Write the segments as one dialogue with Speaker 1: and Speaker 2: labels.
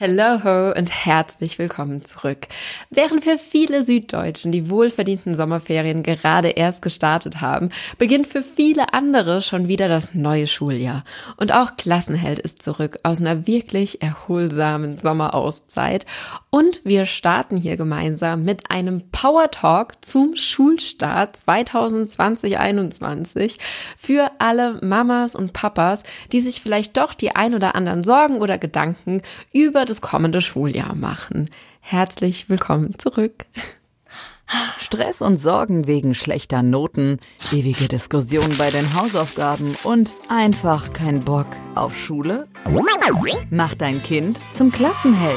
Speaker 1: Hello und herzlich willkommen zurück. Während für viele Süddeutschen die wohlverdienten Sommerferien gerade erst gestartet haben, beginnt für viele andere schon wieder das neue Schuljahr. Und auch Klassenheld ist zurück aus einer wirklich erholsamen Sommerauszeit. Und wir starten hier gemeinsam mit einem Power Talk zum Schulstart 2020-21 für alle Mamas und Papas, die sich vielleicht doch die ein oder anderen Sorgen oder Gedanken über das kommende Schuljahr machen. Herzlich willkommen zurück.
Speaker 2: Stress und Sorgen wegen schlechter Noten, ewige Diskussionen bei den Hausaufgaben und einfach kein Bock auf Schule? Mach dein Kind zum Klassenheld.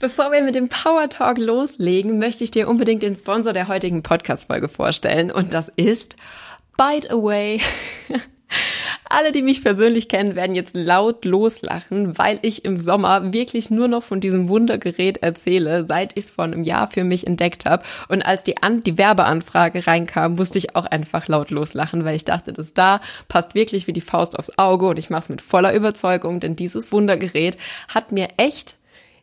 Speaker 1: Bevor wir mit dem Power Talk loslegen, möchte ich dir unbedingt den Sponsor der heutigen Podcast-Folge vorstellen. Und das ist Bite Away. Alle, die mich persönlich kennen, werden jetzt laut loslachen, weil ich im Sommer wirklich nur noch von diesem Wundergerät erzähle, seit ich es vor einem Jahr für mich entdeckt habe. Und als die, An die Werbeanfrage reinkam, musste ich auch einfach laut loslachen, weil ich dachte, das da passt wirklich wie die Faust aufs Auge und ich mache es mit voller Überzeugung, denn dieses Wundergerät hat mir echt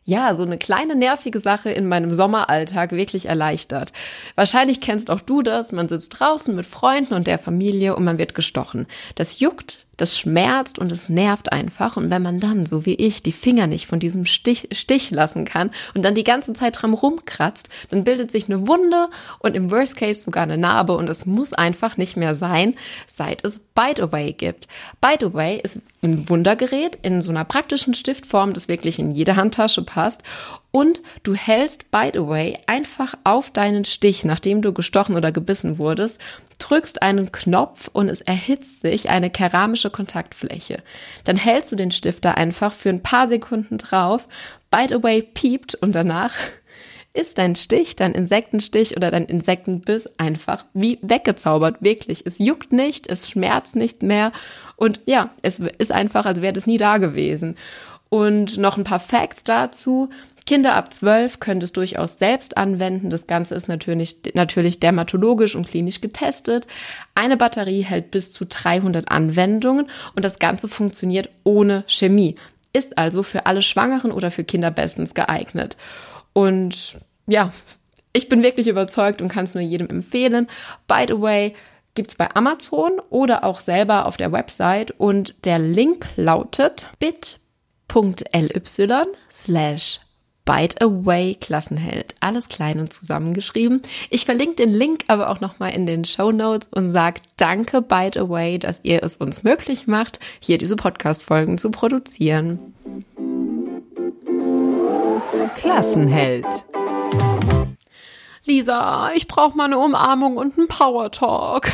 Speaker 1: ja, so eine kleine nervige Sache in meinem Sommeralltag wirklich erleichtert. Wahrscheinlich kennst auch du das, man sitzt draußen mit Freunden und der Familie und man wird gestochen. Das juckt, das schmerzt und es nervt einfach. Und wenn man dann, so wie ich, die Finger nicht von diesem Stich, Stich lassen kann und dann die ganze Zeit dran rumkratzt, dann bildet sich eine Wunde und im Worst Case sogar eine Narbe und es muss einfach nicht mehr sein, seit es Bite Away gibt. Bite Away ist ein Wundergerät in so einer praktischen Stiftform, das wirklich in jede Handtasche passt und du hältst, by the einfach auf deinen Stich, nachdem du gestochen oder gebissen wurdest, drückst einen Knopf und es erhitzt sich eine keramische Kontaktfläche. Dann hältst du den Stifter einfach für ein paar Sekunden drauf, by the way piept und danach ist dein Stich, dein Insektenstich oder dein Insektenbiss einfach wie weggezaubert, wirklich. Es juckt nicht, es schmerzt nicht mehr und ja, es ist einfach, als wäre das nie da gewesen. Und noch ein paar Facts dazu. Kinder ab 12 können das durchaus selbst anwenden. Das Ganze ist natürlich, natürlich dermatologisch und klinisch getestet. Eine Batterie hält bis zu 300 Anwendungen und das Ganze funktioniert ohne Chemie. Ist also für alle Schwangeren oder für Kinder bestens geeignet. Und ja, ich bin wirklich überzeugt und kann es nur jedem empfehlen. By the way, gibt's bei Amazon oder auch selber auf der Website und der Link lautet bit.ly slash Bite Away Klassenheld. Alles klein und zusammengeschrieben. Ich verlinke den Link aber auch nochmal in den Show Notes und sage danke Bite Away, dass ihr es uns möglich macht, hier diese Podcast-Folgen zu produzieren.
Speaker 2: Klassenheld.
Speaker 1: Lisa, ich brauche mal eine Umarmung und einen Power Talk.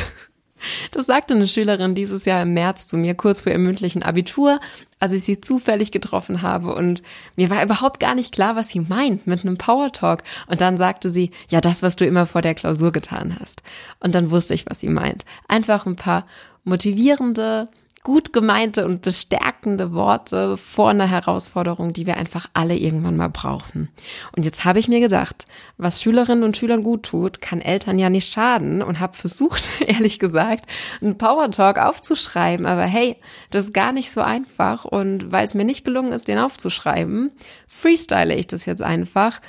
Speaker 1: Das sagte eine Schülerin dieses Jahr im März zu mir, kurz vor ihrem mündlichen Abitur, als ich sie zufällig getroffen habe. Und mir war überhaupt gar nicht klar, was sie meint mit einem Power Talk. Und dann sagte sie, ja, das, was du immer vor der Klausur getan hast. Und dann wusste ich, was sie meint. Einfach ein paar motivierende, gut gemeinte und bestärkende Worte vor einer Herausforderung, die wir einfach alle irgendwann mal brauchen. Und jetzt habe ich mir gedacht, was Schülerinnen und Schülern gut tut, kann Eltern ja nicht schaden und habe versucht, ehrlich gesagt, einen Power Talk aufzuschreiben. Aber hey, das ist gar nicht so einfach. Und weil es mir nicht gelungen ist, den aufzuschreiben, freestyle ich das jetzt einfach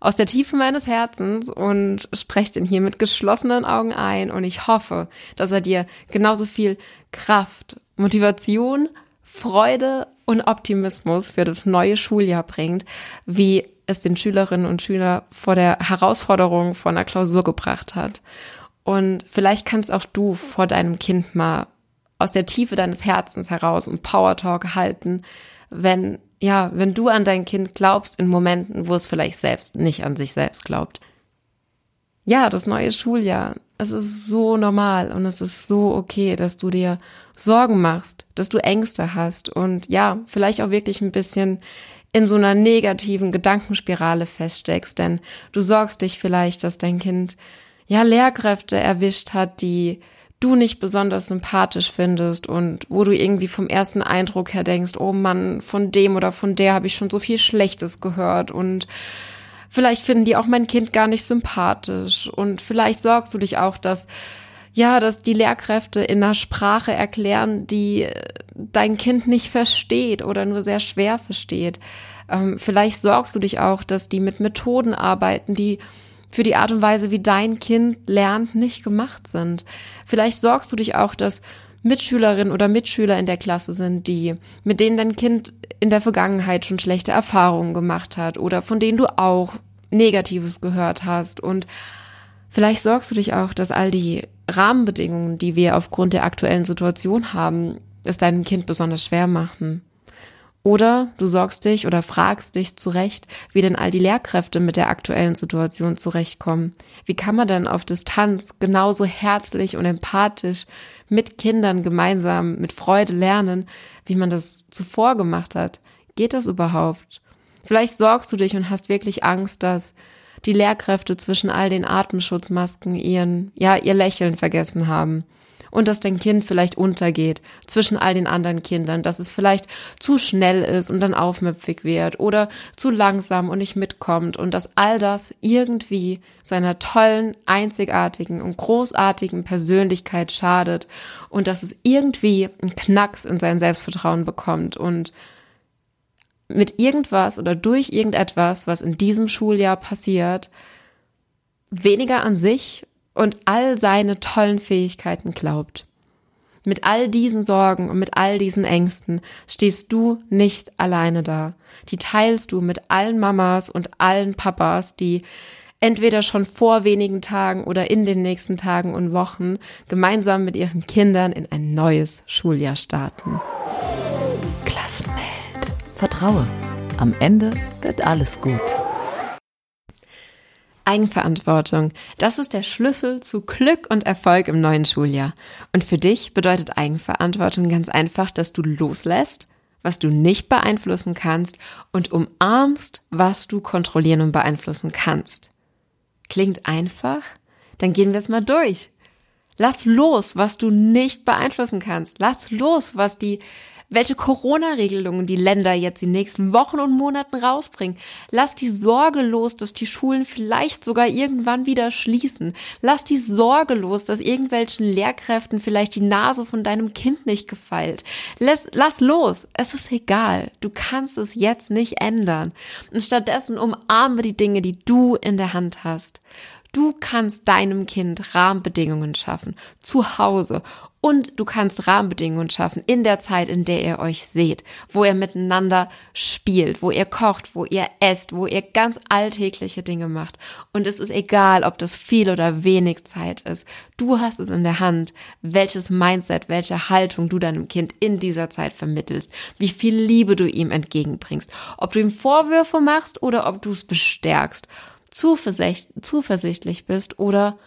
Speaker 1: aus der Tiefe meines Herzens und spreche den hier mit geschlossenen Augen ein und ich hoffe, dass er dir genauso viel Kraft, Motivation, Freude und Optimismus für das neue Schuljahr bringt, wie es den Schülerinnen und Schülern vor der Herausforderung von einer Klausur gebracht hat. Und vielleicht kannst auch du vor deinem Kind mal aus der Tiefe deines Herzens heraus einen Power Talk halten, wenn, ja, wenn du an dein Kind glaubst in Momenten, wo es vielleicht selbst nicht an sich selbst glaubt. Ja, das neue Schuljahr es ist so normal und es ist so okay, dass du dir Sorgen machst, dass du Ängste hast und ja, vielleicht auch wirklich ein bisschen in so einer negativen Gedankenspirale feststeckst, denn du sorgst dich vielleicht, dass dein Kind ja Lehrkräfte erwischt hat, die du nicht besonders sympathisch findest und wo du irgendwie vom ersten Eindruck her denkst, oh Mann, von dem oder von der habe ich schon so viel Schlechtes gehört und vielleicht finden die auch mein Kind gar nicht sympathisch und vielleicht sorgst du dich auch, dass ja, dass die Lehrkräfte in einer Sprache erklären, die dein Kind nicht versteht oder nur sehr schwer versteht. Ähm, vielleicht sorgst du dich auch, dass die mit Methoden arbeiten, die für die Art und Weise, wie dein Kind lernt, nicht gemacht sind. Vielleicht sorgst du dich auch, dass Mitschülerinnen oder Mitschüler in der Klasse sind, die, mit denen dein Kind in der Vergangenheit schon schlechte Erfahrungen gemacht hat oder von denen du auch Negatives gehört hast. Und vielleicht sorgst du dich auch, dass all die Rahmenbedingungen, die wir aufgrund der aktuellen Situation haben, es deinem Kind besonders schwer machen. Oder du sorgst dich oder fragst dich zurecht, wie denn all die Lehrkräfte mit der aktuellen Situation zurechtkommen. Wie kann man denn auf Distanz genauso herzlich und empathisch mit Kindern gemeinsam mit Freude lernen, wie man das zuvor gemacht hat? Geht das überhaupt? Vielleicht sorgst du dich und hast wirklich Angst, dass die Lehrkräfte zwischen all den Atemschutzmasken ihren, ja, ihr Lächeln vergessen haben und dass dein Kind vielleicht untergeht zwischen all den anderen Kindern, dass es vielleicht zu schnell ist und dann aufmüpfig wird oder zu langsam und nicht mitkommt und dass all das irgendwie seiner tollen, einzigartigen und großartigen Persönlichkeit schadet und dass es irgendwie einen Knacks in sein Selbstvertrauen bekommt und mit irgendwas oder durch irgendetwas, was in diesem Schuljahr passiert, weniger an sich und all seine tollen Fähigkeiten glaubt. Mit all diesen Sorgen und mit all diesen Ängsten stehst du nicht alleine da. Die teilst du mit allen Mamas und allen Papas, die entweder schon vor wenigen Tagen oder in den nächsten Tagen und Wochen gemeinsam mit ihren Kindern in ein neues Schuljahr starten.
Speaker 2: Klassenheld. Vertraue. Am Ende wird alles gut.
Speaker 1: Eigenverantwortung. Das ist der Schlüssel zu Glück und Erfolg im neuen Schuljahr. Und für dich bedeutet Eigenverantwortung ganz einfach, dass du loslässt, was du nicht beeinflussen kannst und umarmst, was du kontrollieren und beeinflussen kannst. Klingt einfach? Dann gehen wir es mal durch. Lass los, was du nicht beeinflussen kannst. Lass los, was die welche Corona-Regelungen die Länder jetzt die nächsten Wochen und Monaten rausbringen. Lass die Sorge los, dass die Schulen vielleicht sogar irgendwann wieder schließen. Lass die Sorge los, dass irgendwelchen Lehrkräften vielleicht die Nase von deinem Kind nicht gefeilt. Lass, lass los. Es ist egal. Du kannst es jetzt nicht ändern. Und stattdessen umarme die Dinge, die du in der Hand hast. Du kannst deinem Kind Rahmenbedingungen schaffen, zu Hause und du kannst Rahmenbedingungen schaffen in der Zeit, in der ihr euch seht, wo ihr miteinander spielt, wo ihr kocht, wo ihr esst, wo ihr ganz alltägliche Dinge macht. Und es ist egal, ob das viel oder wenig Zeit ist. Du hast es in der Hand, welches Mindset, welche Haltung du deinem Kind in dieser Zeit vermittelst, wie viel Liebe du ihm entgegenbringst, ob du ihm Vorwürfe machst oder ob du es bestärkst, zuversichtlich bist oder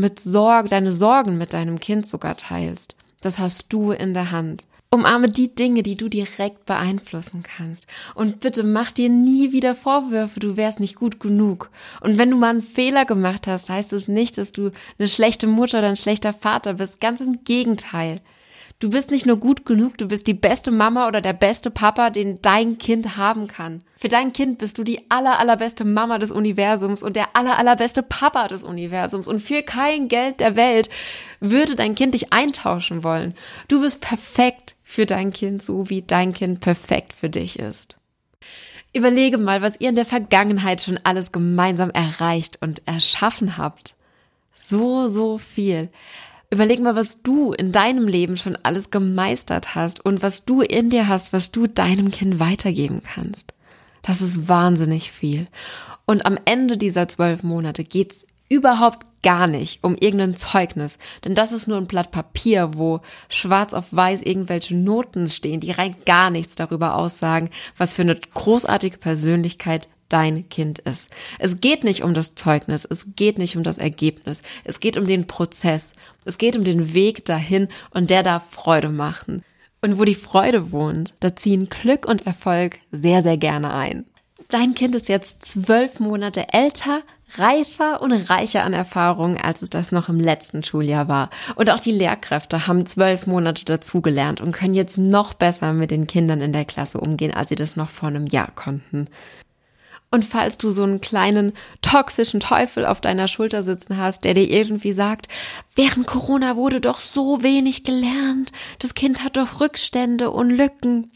Speaker 1: mit Sorge, deine Sorgen mit deinem Kind sogar teilst. Das hast du in der Hand. Umarme die Dinge, die du direkt beeinflussen kannst. Und bitte mach dir nie wieder Vorwürfe, du wärst nicht gut genug. Und wenn du mal einen Fehler gemacht hast, heißt es nicht, dass du eine schlechte Mutter oder ein schlechter Vater bist. Ganz im Gegenteil. Du bist nicht nur gut genug, du bist die beste Mama oder der beste Papa, den dein Kind haben kann. Für dein Kind bist du die aller, allerbeste Mama des Universums und der aller, allerbeste Papa des Universums. Und für kein Geld der Welt würde dein Kind dich eintauschen wollen. Du bist perfekt für dein Kind, so wie dein Kind perfekt für dich ist. Überlege mal, was ihr in der Vergangenheit schon alles gemeinsam erreicht und erschaffen habt. So, so viel. Überleg mal, was du in deinem Leben schon alles gemeistert hast und was du in dir hast, was du deinem Kind weitergeben kannst. Das ist wahnsinnig viel. Und am Ende dieser zwölf Monate geht's überhaupt gar nicht um irgendein Zeugnis, denn das ist nur ein Blatt Papier, wo schwarz auf weiß irgendwelche Noten stehen, die rein gar nichts darüber aussagen, was für eine großartige Persönlichkeit dein Kind ist. Es geht nicht um das Zeugnis, es geht nicht um das Ergebnis, es geht um den Prozess, es geht um den Weg dahin und der darf Freude machen. Und wo die Freude wohnt, da ziehen Glück und Erfolg sehr, sehr gerne ein. Dein Kind ist jetzt zwölf Monate älter, reifer und reicher an Erfahrungen, als es das noch im letzten Schuljahr war. Und auch die Lehrkräfte haben zwölf Monate dazugelernt und können jetzt noch besser mit den Kindern in der Klasse umgehen, als sie das noch vor einem Jahr konnten. Und falls du so einen kleinen toxischen Teufel auf deiner Schulter sitzen hast, der dir irgendwie sagt, während Corona wurde doch so wenig gelernt, das Kind hat doch Rückstände und Lücken,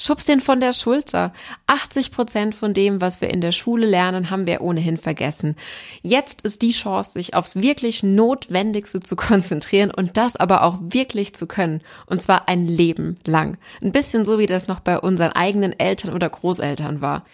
Speaker 1: Schubs den von der Schulter. 80 Prozent von dem, was wir in der Schule lernen, haben wir ohnehin vergessen. Jetzt ist die Chance, sich aufs wirklich Notwendigste zu konzentrieren und das aber auch wirklich zu können. Und zwar ein Leben lang. Ein bisschen so, wie das noch bei unseren eigenen Eltern oder Großeltern war.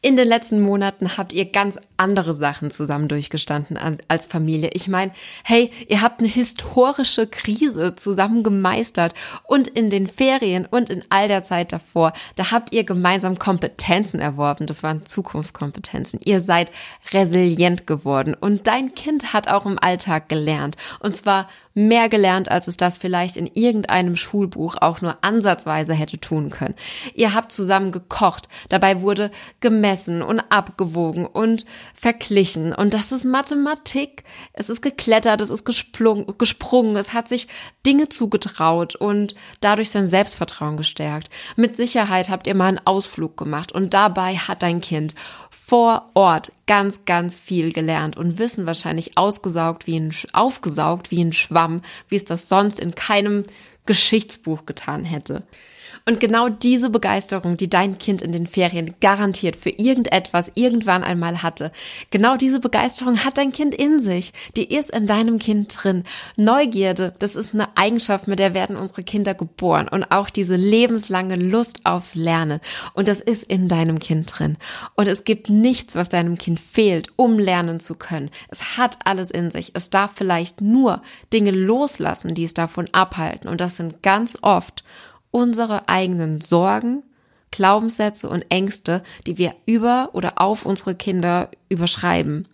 Speaker 1: In den letzten Monaten habt ihr ganz andere Sachen zusammen durchgestanden als Familie. Ich meine, hey, ihr habt eine historische Krise zusammen gemeistert und in den Ferien und in all der Zeit davor da habt ihr gemeinsam Kompetenzen erworben. Das waren Zukunftskompetenzen. Ihr seid resilient geworden und dein Kind hat auch im Alltag gelernt. Und zwar mehr gelernt, als es das vielleicht in irgendeinem Schulbuch auch nur ansatzweise hätte tun können. Ihr habt zusammen gekocht, dabei wurde gemessen und abgewogen und verglichen und das ist Mathematik. Es ist geklettert, es ist gesprungen, es hat sich Dinge zugetraut und dadurch sein Selbstvertrauen gestärkt. Mit Sicherheit habt ihr mal einen Ausflug gemacht und dabei hat dein Kind vor Ort ganz, ganz viel gelernt und Wissen wahrscheinlich ausgesaugt wie ein, aufgesaugt wie ein Schwamm, wie es das sonst in keinem Geschichtsbuch getan hätte. Und genau diese Begeisterung, die dein Kind in den Ferien garantiert für irgendetwas irgendwann einmal hatte, genau diese Begeisterung hat dein Kind in sich. Die ist in deinem Kind drin. Neugierde, das ist eine Eigenschaft, mit der werden unsere Kinder geboren. Und auch diese lebenslange Lust aufs Lernen. Und das ist in deinem Kind drin. Und es gibt nichts, was deinem Kind fehlt, um lernen zu können. Es hat alles in sich. Es darf vielleicht nur Dinge loslassen, die es davon abhalten. Und das sind ganz oft unsere eigenen Sorgen, Glaubenssätze und Ängste, die wir über oder auf unsere Kinder überschreiben.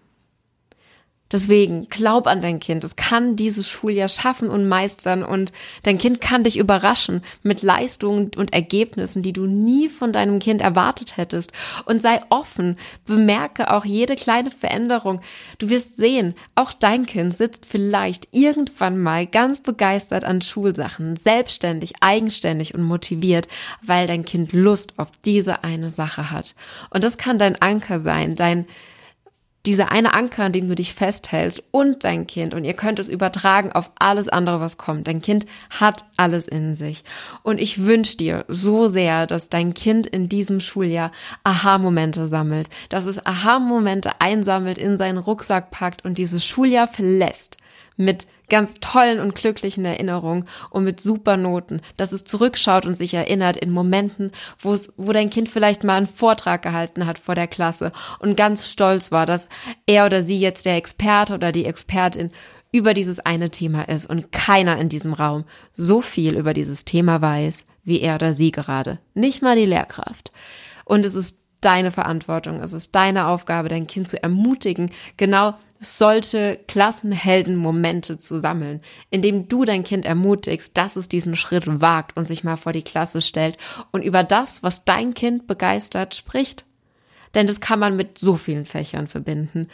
Speaker 1: Deswegen glaub an dein Kind. Es kann dieses Schuljahr schaffen und meistern und dein Kind kann dich überraschen mit Leistungen und Ergebnissen, die du nie von deinem Kind erwartet hättest. Und sei offen. Bemerke auch jede kleine Veränderung. Du wirst sehen, auch dein Kind sitzt vielleicht irgendwann mal ganz begeistert an Schulsachen, selbstständig, eigenständig und motiviert, weil dein Kind Lust auf diese eine Sache hat. Und das kann dein Anker sein, dein dieser eine Anker, an dem du dich festhältst und dein Kind und ihr könnt es übertragen auf alles andere, was kommt. Dein Kind hat alles in sich. Und ich wünsche dir so sehr, dass dein Kind in diesem Schuljahr Aha-Momente sammelt, dass es Aha-Momente einsammelt, in seinen Rucksack packt und dieses Schuljahr verlässt mit ganz tollen und glücklichen Erinnerungen und mit super Noten, dass es zurückschaut und sich erinnert in Momenten, wo es, wo dein Kind vielleicht mal einen Vortrag gehalten hat vor der Klasse und ganz stolz war, dass er oder sie jetzt der Experte oder die Expertin über dieses eine Thema ist und keiner in diesem Raum so viel über dieses Thema weiß, wie er oder sie gerade. Nicht mal die Lehrkraft. Und es ist deine Verantwortung, es ist deine Aufgabe, dein Kind zu ermutigen, genau solche Klassenhelden-Momente zu sammeln, indem du dein Kind ermutigst, dass es diesen Schritt wagt und sich mal vor die Klasse stellt und über das, was dein Kind begeistert, spricht. Denn das kann man mit so vielen Fächern verbinden.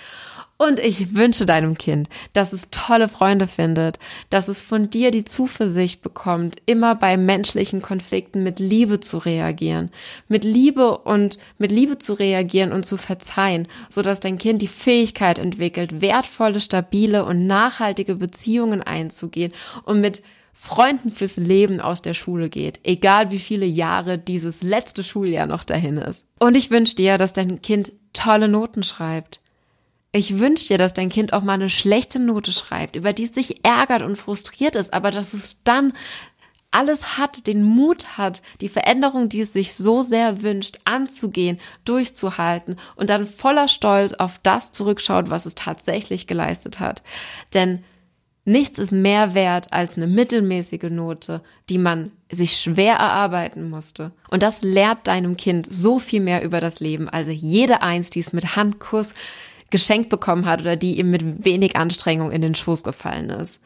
Speaker 1: Und ich wünsche deinem Kind, dass es tolle Freunde findet, dass es von dir die Zuversicht bekommt, immer bei menschlichen Konflikten mit Liebe zu reagieren, mit Liebe und mit Liebe zu reagieren und zu verzeihen, so dass dein Kind die Fähigkeit entwickelt, wertvolle, stabile und nachhaltige Beziehungen einzugehen und mit Freunden fürs Leben aus der Schule geht, egal wie viele Jahre dieses letzte Schuljahr noch dahin ist. Und ich wünsche dir, dass dein Kind tolle Noten schreibt, ich wünsche dir, dass dein Kind auch mal eine schlechte Note schreibt, über die es sich ärgert und frustriert ist, aber dass es dann alles hat, den Mut hat, die Veränderung, die es sich so sehr wünscht, anzugehen, durchzuhalten und dann voller Stolz auf das zurückschaut, was es tatsächlich geleistet hat. Denn nichts ist mehr wert als eine mittelmäßige Note, die man sich schwer erarbeiten musste. Und das lehrt deinem Kind so viel mehr über das Leben. Also jede Eins, die es mit Handkuss geschenkt bekommen hat oder die ihm mit wenig Anstrengung in den Schoß gefallen ist.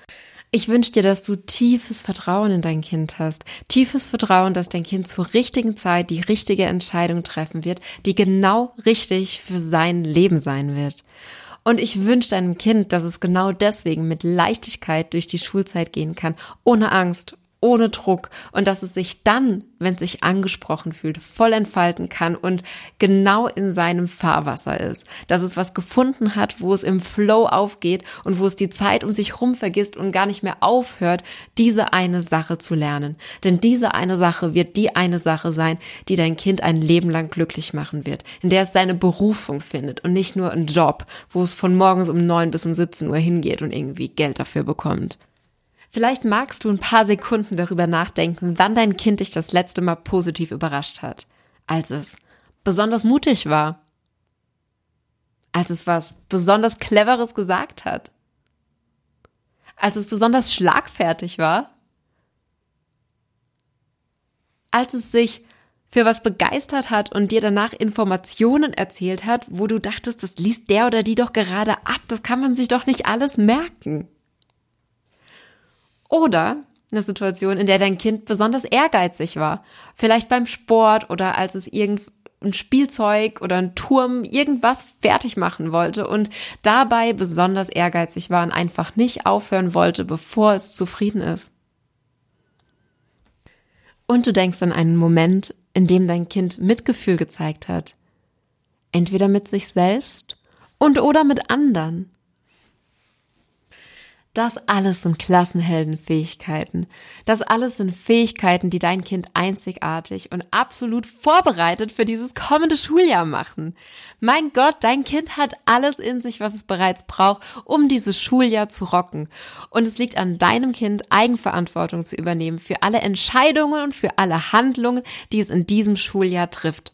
Speaker 1: Ich wünsche dir, dass du tiefes Vertrauen in dein Kind hast. Tiefes Vertrauen, dass dein Kind zur richtigen Zeit die richtige Entscheidung treffen wird, die genau richtig für sein Leben sein wird. Und ich wünsche deinem Kind, dass es genau deswegen mit Leichtigkeit durch die Schulzeit gehen kann, ohne Angst, ohne Druck und dass es sich dann, wenn es sich angesprochen fühlt, voll entfalten kann und genau in seinem Fahrwasser ist. Dass es was gefunden hat, wo es im Flow aufgeht und wo es die Zeit um sich rum vergisst und gar nicht mehr aufhört, diese eine Sache zu lernen. Denn diese eine Sache wird die eine Sache sein, die dein Kind ein Leben lang glücklich machen wird, in der es seine Berufung findet und nicht nur einen Job, wo es von morgens um neun bis um 17 Uhr hingeht und irgendwie Geld dafür bekommt. Vielleicht magst du ein paar Sekunden darüber nachdenken, wann dein Kind dich das letzte Mal positiv überrascht hat. Als es besonders mutig war. Als es was besonders Cleveres gesagt hat. Als es besonders schlagfertig war. Als es sich für was begeistert hat und dir danach Informationen erzählt hat, wo du dachtest, das liest der oder die doch gerade ab, das kann man sich doch nicht alles merken. Oder eine Situation, in der dein Kind besonders ehrgeizig war. Vielleicht beim Sport oder als es irgendein Spielzeug oder ein Turm irgendwas fertig machen wollte und dabei besonders ehrgeizig war und einfach nicht aufhören wollte, bevor es zufrieden ist. Und du denkst an einen Moment, in dem dein Kind Mitgefühl gezeigt hat. Entweder mit sich selbst und oder mit anderen. Das alles sind Klassenheldenfähigkeiten. Das alles sind Fähigkeiten, die dein Kind einzigartig und absolut vorbereitet für dieses kommende Schuljahr machen. Mein Gott, dein Kind hat alles in sich, was es bereits braucht, um dieses Schuljahr zu rocken. Und es liegt an deinem Kind, Eigenverantwortung zu übernehmen für alle Entscheidungen und für alle Handlungen, die es in diesem Schuljahr trifft.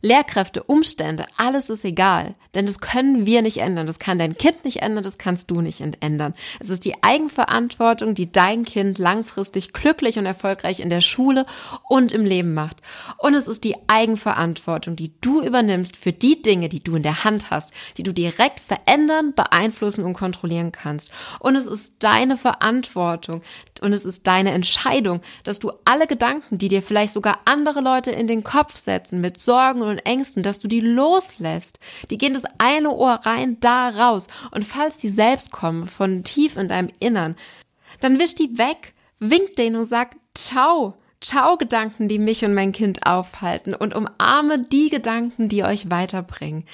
Speaker 1: Lehrkräfte, Umstände, alles ist egal. Denn das können wir nicht ändern. Das kann dein Kind nicht ändern, das kannst du nicht ändern. Es ist die Eigenverantwortung, die dein Kind langfristig glücklich und erfolgreich in der Schule und im Leben macht. Und es ist die Eigenverantwortung, die du übernimmst für die Dinge, die du in der Hand hast, die du direkt verändern, beeinflussen und kontrollieren kannst. Und es ist deine Verantwortung und es ist deine Entscheidung, dass du alle Gedanken, die dir vielleicht sogar andere Leute in den Kopf setzen, mit Sorgen und Ängsten, dass du die loslässt. Die gehen das eine Ohr rein, da raus. Und falls die selbst kommen, von tief in deinem Innern, dann wisch die weg, wink denen und sag Ciao. Ciao Gedanken, die mich und mein Kind aufhalten und umarme die Gedanken, die euch weiterbringen.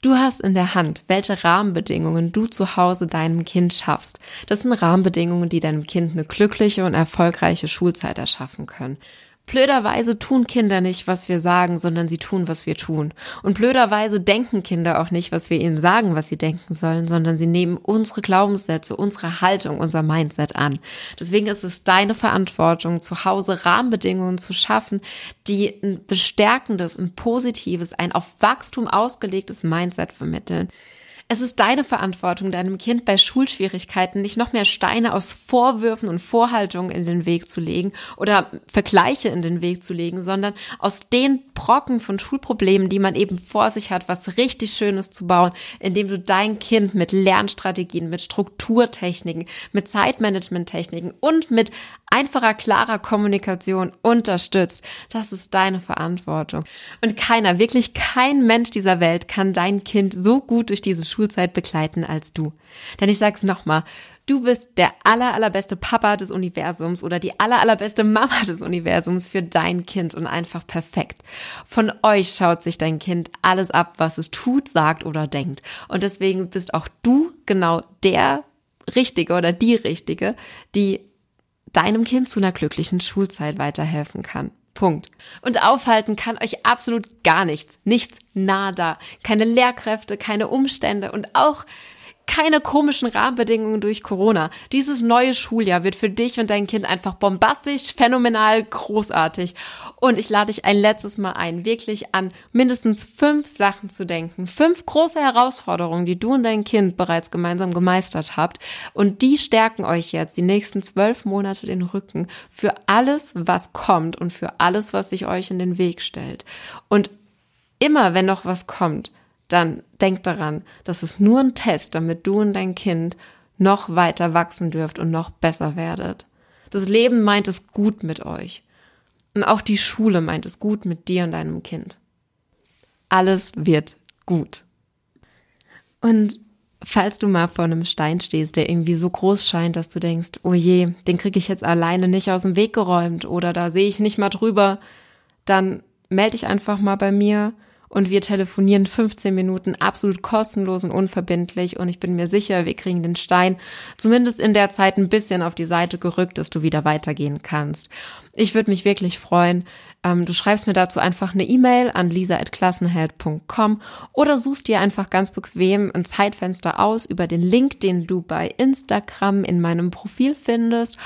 Speaker 1: Du hast in der Hand, welche Rahmenbedingungen du zu Hause deinem Kind schaffst. Das sind Rahmenbedingungen, die deinem Kind eine glückliche und erfolgreiche Schulzeit erschaffen können. Blöderweise tun Kinder nicht, was wir sagen, sondern sie tun, was wir tun. Und blöderweise denken Kinder auch nicht, was wir ihnen sagen, was sie denken sollen, sondern sie nehmen unsere Glaubenssätze, unsere Haltung, unser Mindset an. Deswegen ist es deine Verantwortung, zu Hause Rahmenbedingungen zu schaffen, die ein bestärkendes, ein positives, ein auf Wachstum ausgelegtes Mindset vermitteln. Es ist deine Verantwortung, deinem Kind bei Schulschwierigkeiten nicht noch mehr Steine aus Vorwürfen und Vorhaltungen in den Weg zu legen oder Vergleiche in den Weg zu legen, sondern aus den Brocken von Schulproblemen, die man eben vor sich hat, was richtig Schönes zu bauen, indem du dein Kind mit Lernstrategien, mit Strukturtechniken, mit Zeitmanagementtechniken und mit einfacher, klarer Kommunikation unterstützt. Das ist deine Verantwortung. Und keiner, wirklich kein Mensch dieser Welt kann dein Kind so gut durch diese Schulzeit begleiten als du. Denn ich sag's nochmal, du bist der aller, allerbeste Papa des Universums oder die aller, allerbeste Mama des Universums für dein Kind und einfach perfekt. Von euch schaut sich dein Kind alles ab, was es tut, sagt oder denkt. Und deswegen bist auch du genau der Richtige oder die Richtige, die deinem Kind zu einer glücklichen Schulzeit weiterhelfen kann. Punkt. Und aufhalten kann euch absolut gar nichts. Nichts nada. Keine Lehrkräfte, keine Umstände und auch keine komischen Rahmenbedingungen durch Corona. Dieses neue Schuljahr wird für dich und dein Kind einfach bombastisch, phänomenal, großartig. Und ich lade dich ein letztes Mal ein, wirklich an mindestens fünf Sachen zu denken. Fünf große Herausforderungen, die du und dein Kind bereits gemeinsam gemeistert habt. Und die stärken euch jetzt die nächsten zwölf Monate den Rücken für alles, was kommt und für alles, was sich euch in den Weg stellt. Und immer, wenn noch was kommt, dann denk daran, das ist nur ein Test, damit du und dein Kind noch weiter wachsen dürft und noch besser werdet. Das Leben meint es gut mit euch. Und auch die Schule meint es gut mit dir und deinem Kind. Alles wird gut. Und falls du mal vor einem Stein stehst, der irgendwie so groß scheint, dass du denkst, oh je, den kriege ich jetzt alleine nicht aus dem Weg geräumt oder da sehe ich nicht mal drüber, dann melde dich einfach mal bei mir und wir telefonieren 15 Minuten absolut kostenlos und unverbindlich und ich bin mir sicher, wir kriegen den Stein zumindest in der Zeit ein bisschen auf die Seite gerückt, dass du wieder weitergehen kannst. Ich würde mich wirklich freuen. Ähm, du schreibst mir dazu einfach eine E-Mail an lisa.klassenheld.com oder suchst dir einfach ganz bequem ein Zeitfenster aus über den Link, den du bei Instagram in meinem Profil findest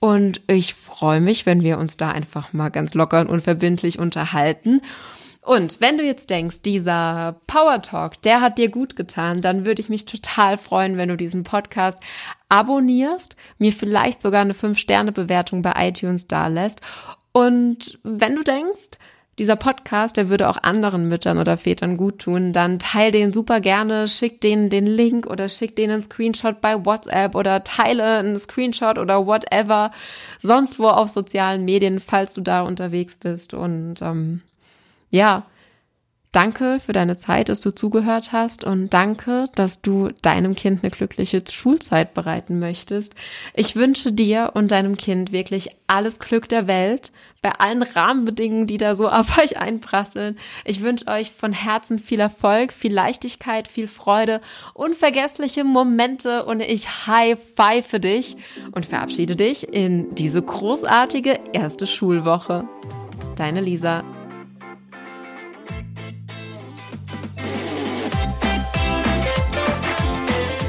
Speaker 1: und ich freue mich, wenn wir uns da einfach mal ganz locker und unverbindlich unterhalten. Und wenn du jetzt denkst, dieser Power Talk, der hat dir gut getan, dann würde ich mich total freuen, wenn du diesen Podcast abonnierst, mir vielleicht sogar eine 5-Sterne-Bewertung bei iTunes dalässt. Und wenn du denkst, dieser Podcast, der würde auch anderen Müttern oder Vätern gut tun, dann teile den super gerne, schick denen den Link oder schick denen einen Screenshot bei WhatsApp oder teile einen Screenshot oder whatever, sonst wo auf sozialen Medien, falls du da unterwegs bist. Und ähm, ja, danke für deine Zeit, dass du zugehört hast und danke, dass du deinem Kind eine glückliche Schulzeit bereiten möchtest. Ich wünsche dir und deinem Kind wirklich alles Glück der Welt bei allen Rahmenbedingungen, die da so auf euch einprasseln. Ich wünsche euch von Herzen viel Erfolg, viel Leichtigkeit, viel Freude, unvergessliche Momente und ich high five dich und verabschiede dich in diese großartige erste Schulwoche. Deine Lisa.